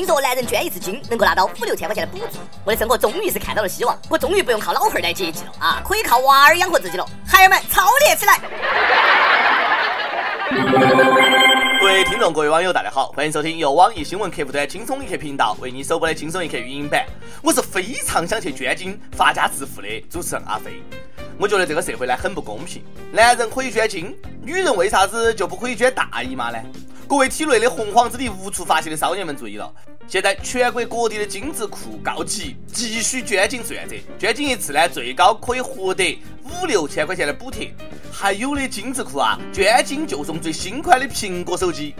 听说男人捐一次精能够拿到五六千块钱的补助，我的生活终于是看到了希望，我终于不用靠老汉儿来接济了啊，可以靠娃儿养活自己了。孩儿们，操练起来！各位听众，各位网友，大家好，欢迎收听由网易新闻客户端轻松一刻频道为你首播的轻松一刻语音版。我是非常想去捐精发家致富的主持人阿飞。我觉得这个社会呢很不公平，男人可以捐精，女人为啥子就不可以捐大姨妈呢？各位体内的洪荒之力无处发泄的少年们注意了！现在全国各地的精子库告急，急需捐精志愿者。捐精一次呢，最高可以获得五六千块钱的补贴。还有的精子库啊，捐精就送最新款的苹果手机。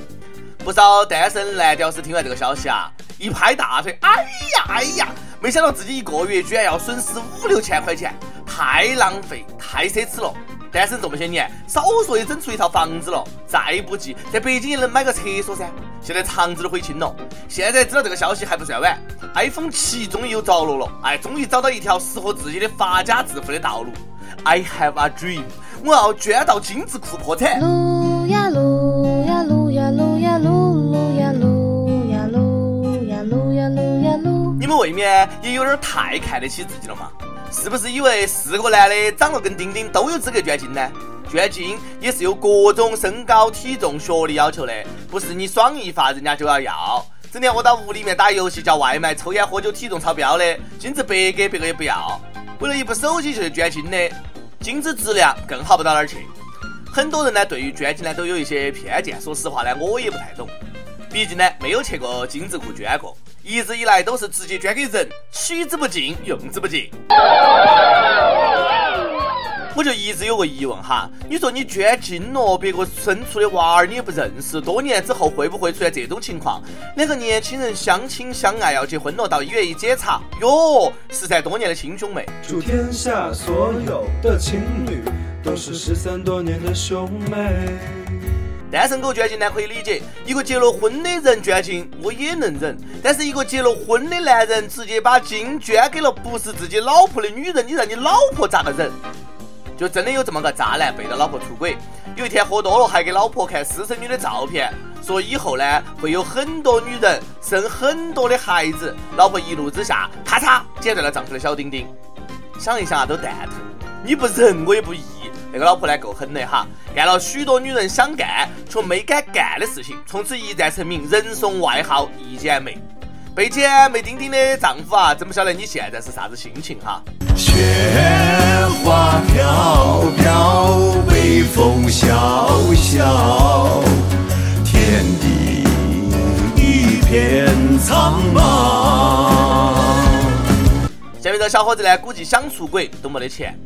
不少单身男屌丝听完这个消息啊，一拍大腿，哎呀哎呀！没想到自己一个月居然要损失五六千块钱，太浪费，太奢侈了。单身这么些年，少说也整出一套房子了，再不济在北京也能买个厕所噻。现在肠子都悔青了。现在知道这个消息还不算晚，iPhone 七终于有着落了，哎，终于找到一条适合自己的发家致富的道路。I have a dream，我要捐到精子库破产。撸呀撸呀撸呀撸呀撸撸呀撸呀撸呀撸呀撸呀撸。你们未免也有点太看得起自己了吗？是不是以为四个男的长得跟丁丁都有资格捐精呢？捐精也是有各种身高、体重、学历要求的，不是你爽一发人家就要要。整天窝到屋里面打游戏、叫外卖、抽烟喝酒、体重超标的，精子白给别个也不要。为了一部手机就去捐精的，精子质量更好不到哪儿去。很多人呢对于捐精呢都有一些偏见，说实话呢我也不太懂，毕竟呢没有去过精子库捐过。一直以来都是直接捐给人，取之不尽，用之不尽。我就一直有个疑问哈，你说你捐精了，别个生出的娃儿你也不认识，多年之后会不会出现这种情况？两个年轻人相亲相爱要结婚了，到医院一检查，哟，失散多年的亲兄妹。祝天下所有的情侣都是失散多年的兄妹。单身狗捐精呢可以理解，一个结了婚的人捐精我也能忍，但是一个结了婚的男人直接把精捐给了不是自己老婆的女人，你让你老婆咋个忍？就真的有这么个渣男背着老婆出轨，有一天喝多了还给老婆看私生女的照片，说以后呢会有很多女人生很多的孩子，老婆一怒之下咔嚓剪断了丈夫的小丁丁，想一想啊都蛋疼，你不忍我也不义。那个老婆呢够狠的哈，干了许多女人想干却没敢干的事情，从此一战成名，人送外号“一剪梅”。被剪梅丁丁的丈夫啊，真不晓得你现在是啥子心情哈。雪花飘飘，北风萧萧，天地一片苍茫。下面这小伙子呢，估计想出轨都没得钱。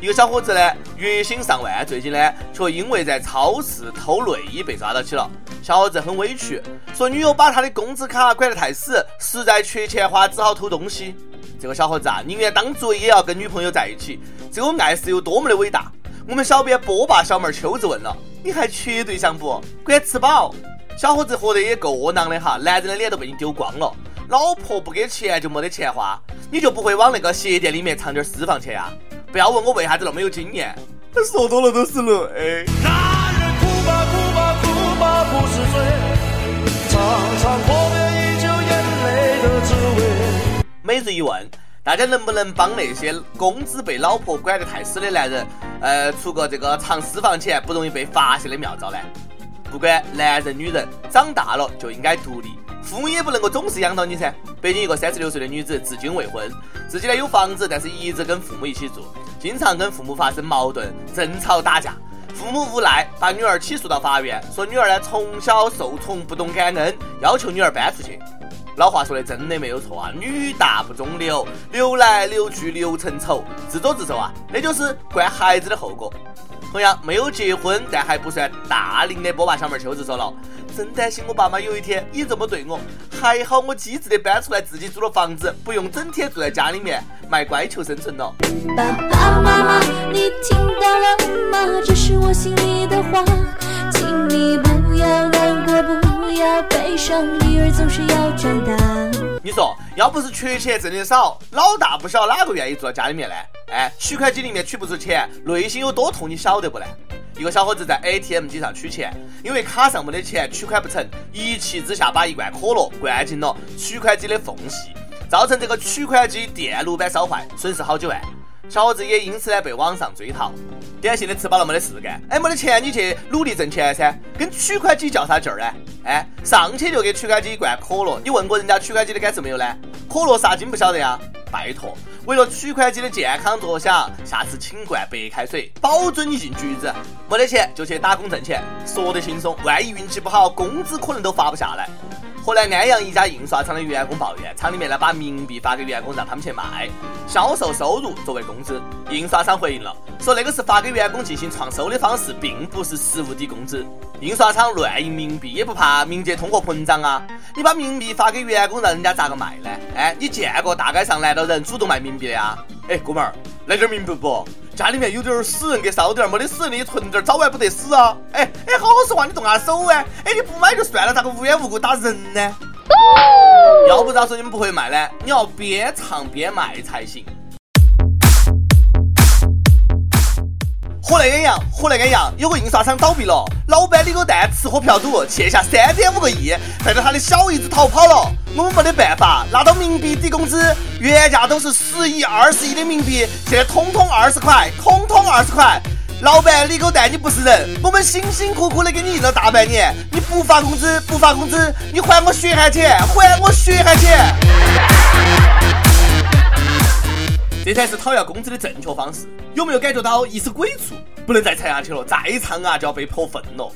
一个小伙子呢，月薪上万，最近呢，却因为在超市偷内衣被抓到起了。小伙子很委屈，说女友把他的工资卡管得太死，实在缺钱花，只好偷东西。这个小伙子啊，宁愿当贼也要跟女朋友在一起，这个爱是有多么的伟大。我们小编波霸小妹秋子问了，你还缺对象不？管吃饱。小伙子活得也够窝囊的哈，男人的脸都被你丢光了，老婆不给钱就没得钱花，你就不会往那个鞋店里面藏点私房钱呀？不要问我为啥子那么有经验，说多了都是泪。男人哭吧哭吧哭吧不是罪，尝尝已久眼泪的滋味。每日一问，大家能不能帮那些工资被老婆管得太死的男人，呃，出个这个藏私房钱不容易被发现的妙招呢？不管男人女人，长大了就应该独立。父母也不能够总是养到你噻。北京一个三十六岁的女子至今未婚，自己呢有房子，但是一直跟父母一起住，经常跟父母发生矛盾、争吵、打架。父母无奈，把女儿起诉到法院，说女儿呢从小受宠不懂感恩，要求女儿搬出去。老话说的真的没有错啊，女大不中留，留来留去留成丑，自作自受啊，那就是惯孩子的后果。同样没有结婚但还不算大龄的波霸小妹秋子说了。真担心我爸妈有一天也这么对我，还好我机智的搬出来自己租了房子，不用整天住在家里面卖乖求生存了。爸爸妈妈，你听到了吗？这是我心里的话，请你不要难过，不要悲伤，女儿总是要长大。你说，要不是缺钱挣的少，老大不小哪个愿意住在家里面呢？哎，取款机里面取不出钱，内心有多痛，你晓得不呢？一个小伙子在 ATM 机上取钱，因为卡上没得钱，取款不成，一气之下把一罐可乐灌进了取款机的缝隙，造成这个取款机电路板烧坏，损失好几万。小伙子也因此呢被网上追讨。典型的吃饱了没得事干，哎，没得钱你去努力挣钱噻，跟取款机较啥劲儿呢？哎，上去就给取款机灌可乐，你问过人家取款机的感受没有呢？可乐啥精不晓得呀？拜托，为了取款机的健康着想，下次请灌白开水，保准你进局子。没得钱就去打工挣钱，说得轻松，万一运气不好，工资可能都发不下来。河南安阳一家印刷厂的员工抱怨，厂里面呢把冥币发给员工让他们去卖，销售收入作为工资。印刷厂回应了，说那个是发给员工进行创收的方式，并不是实物的工资。印刷厂乱印冥币也不怕冥界通货膨胀啊？你把冥币发给员工，让人家咋个卖呢？哎，你见过大街上难道人主动卖冥币的呀？哎，哥们儿，来点冥币不？家里面有点死人，给烧点；没得死人，你存点，早晚不得死啊！哎哎，好好说话，你动下手哎！哎，你不买就算了，咋个无缘无故打人呢？要不咋说你们不会卖呢？你要边唱边卖才行。河南安阳，河南安阳有个印刷厂倒闭了，老板李狗蛋吃喝嫖赌，欠下三点五个亿，带着他的小姨子逃跑了。我们没得办法，拿到冥币抵工资，原价都是十亿、二十亿的冥币，现在通通二十块，通通二十块。老板李狗蛋，你不是人！我们辛辛苦苦的给你印了大半年，你不发工资，不发工资，你还我血汗钱，还我血汗钱！这才是讨要工资的正确方式。有没有感觉到一丝鬼畜？不能再唱下去了，再唱啊就要被泼粪了。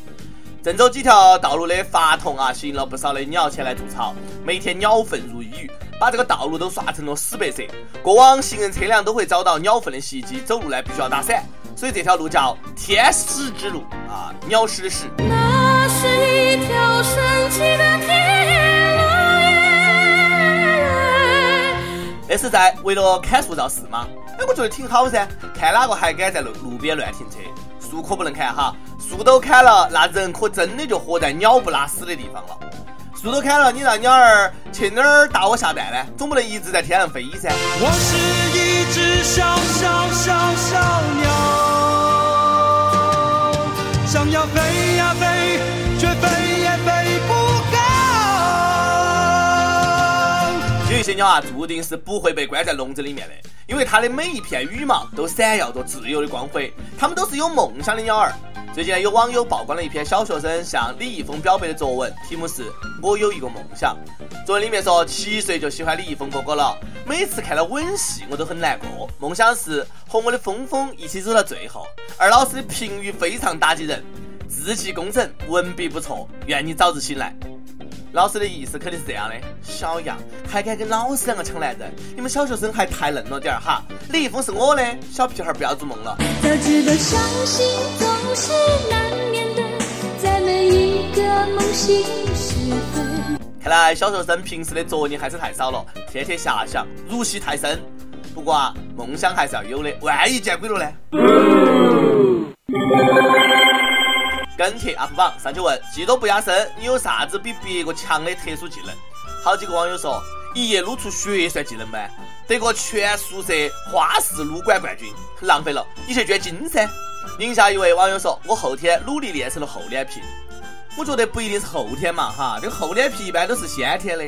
郑州几条道路的法桐啊，吸引了不少的鸟前来筑巢，每天鸟粪如雨，把这个道路都刷成了死白色。过往行人车辆都会遭到鸟粪的袭击，走路呢必须要打伞，所以这条路叫天使之路啊，鸟屎的屎。那是一条神奇的天这是在为了砍树造势吗？哎，我觉得挺好噻，看哪个还敢在路路边乱停车？树可不能砍哈，树都砍了，那人可真的就活在鸟不拉屎的地方了。树都砍了，你让鸟儿去哪儿打窝下蛋呢？总不能一直在天上飞噻。我是一只小小小小鸟，鸟啊，注定是不会被关在笼子里面的。因为它的每一片羽毛都闪耀着自由的光辉，它们都是有梦想的鸟儿。最近有网友曝光了一篇小学生向李易峰表白的作文，题目是我有一个梦想。作文里面说，七岁就喜欢李易峰哥哥了，每次看到吻戏我都很难过。梦想是和我的峰峰一起走到最后。而老师的评语非常打击人：字迹工整，文笔不错，愿你早日醒来。老师的意思肯定是这样的：小样还敢跟老师两个抢男人？你们小学生还太嫩了点儿哈！李易峰是我的小屁孩，不要做梦了。早知道伤心总是难免的，在每一个梦醒时分。看来小学生平时的作业还是太少了，天天遐想，入戏太深。不过啊，梦想还是要有的，万一见鬼了呢？跟帖 UP 榜上去问，技多不压身，你有啥子比别个强的特殊技能？好几个网友说，一夜撸出血算技能呗？得个全宿舍花式撸管冠军，浪费了，你去捐精噻。宁夏一位网友说，我后天努力练成了厚脸皮。我觉得不一定是后天嘛，哈，这个厚脸皮一般都是先天的。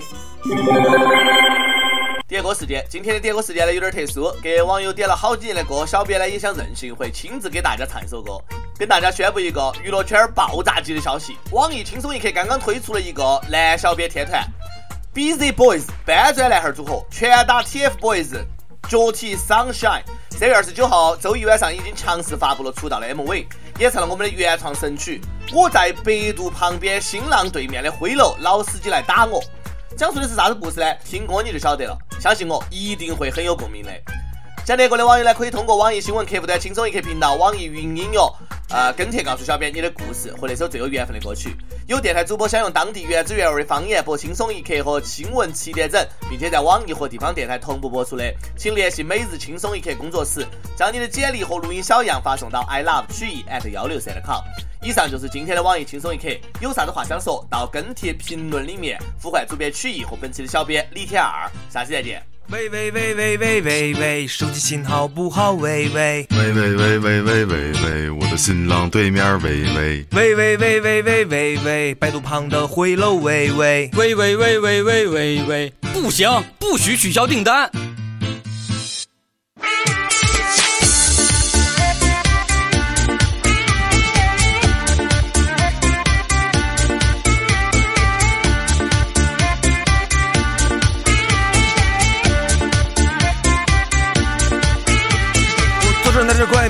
点歌时间，今天的点歌时间呢有点特殊，给网友点了好几年的歌，小编呢也想任性一回，亲自给大家唱一首歌。跟大家宣布一个娱乐圈爆炸级的消息：网易轻松一刻刚刚推出了一个男小编天团，BZ Boys 搬砖男孩组合，拳打 TFBOYS，脚踢 Sunshine。三月二十九号周一晚上已经强势发布了出道的 MV，演唱了我们的原创神曲《我在百度旁边新浪对面的灰楼，老司机来打我》。讲述的是啥子故事呢？听歌你就晓得了，相信我一定会很有共鸣的。想听歌的网友呢，可以通过网易新闻客户端“轻松一刻”频道、网易云音乐，呃，跟帖告诉小编你的故事和那首最有缘分的歌曲。有电台主播想用当地原汁原味的方言播《轻松一刻》和新闻七点整，并且在网易和地方电台同步播出的，请联系每日轻松一刻工作室，将你的简历和录音小样发送到 i love 曲艺 at 幺六三 com。以上就是今天的网易轻松一刻，有啥子话想说，到跟帖评论里面呼唤主编曲艺和本期的小编李天二，下期再见。喂喂喂喂喂喂喂，手机信号不好。喂喂喂喂喂喂喂喂喂，我的新郎对面喂喂喂喂喂喂喂喂喂，百度旁的回楼喂喂喂喂喂喂喂喂，不行，不许取消订单。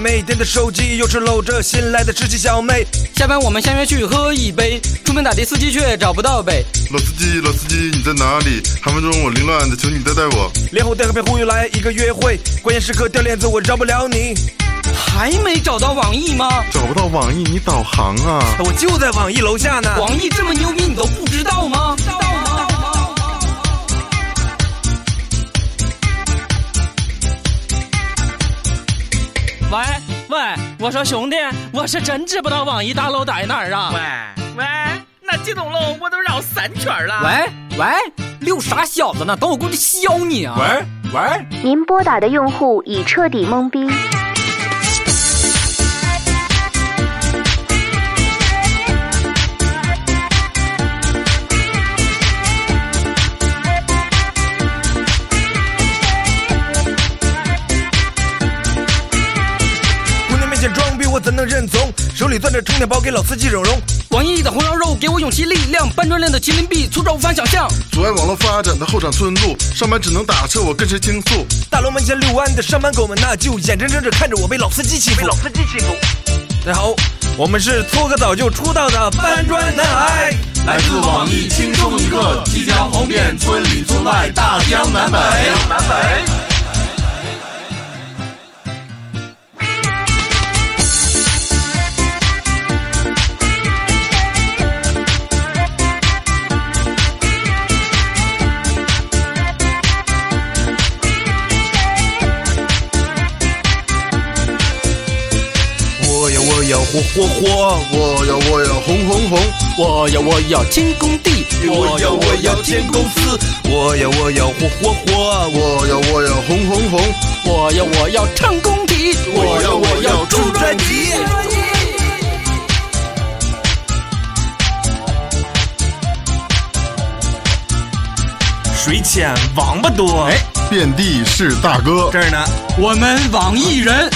手拿着快没电的手机，又是搂着新来的知己小妹。下班我们相约去喝一杯，出门打的司机却找不到北。老司机，老司机，你在哪里？寒风中我凌乱的，求你带带我。脸红带个被忽悠来一个约会，关键时刻掉链子，我饶不了你。还没找到网易吗？找不到网易，你导航啊！我就在网易楼下呢。网易这么牛逼，你都不知道吗？喂喂，我说兄弟，我是真知不道网易大楼在哪儿啊！喂喂，那几栋楼我都绕三圈了。喂喂，溜啥小子呢？等我过去削你啊！喂喂，您拨打的用户已彻底懵逼。能认怂？手里攥着充电宝，给老司机整容。网易的红烧肉给我勇气力量，搬砖练的麒麟臂粗壮无法想象。阻碍网络发展的后场村路，上班只能打车，我跟谁倾诉？大楼门前遛弯的上班狗们那，就眼睁睁着看着我被老司机欺负。被老司机欺负。大家好，我们是搓个澡就出道的搬砖男孩。来自网易轻松一刻，即将红遍村里村外大江南北。火火火，我要我要红红红，我要我要进工地，我要我要建公司，我要我要火火火，我要我要红红红，我要我要唱工体，我要我要出专辑。水浅王八多。哎，遍地是大哥。这儿呢，我们网易人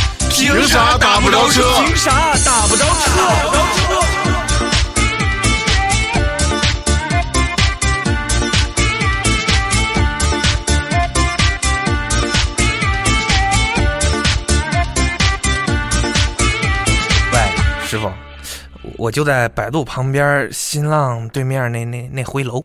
凭啥打不着车？凭啥打不着车？喂，师傅，我就在百度旁边，新浪对面那那那回楼。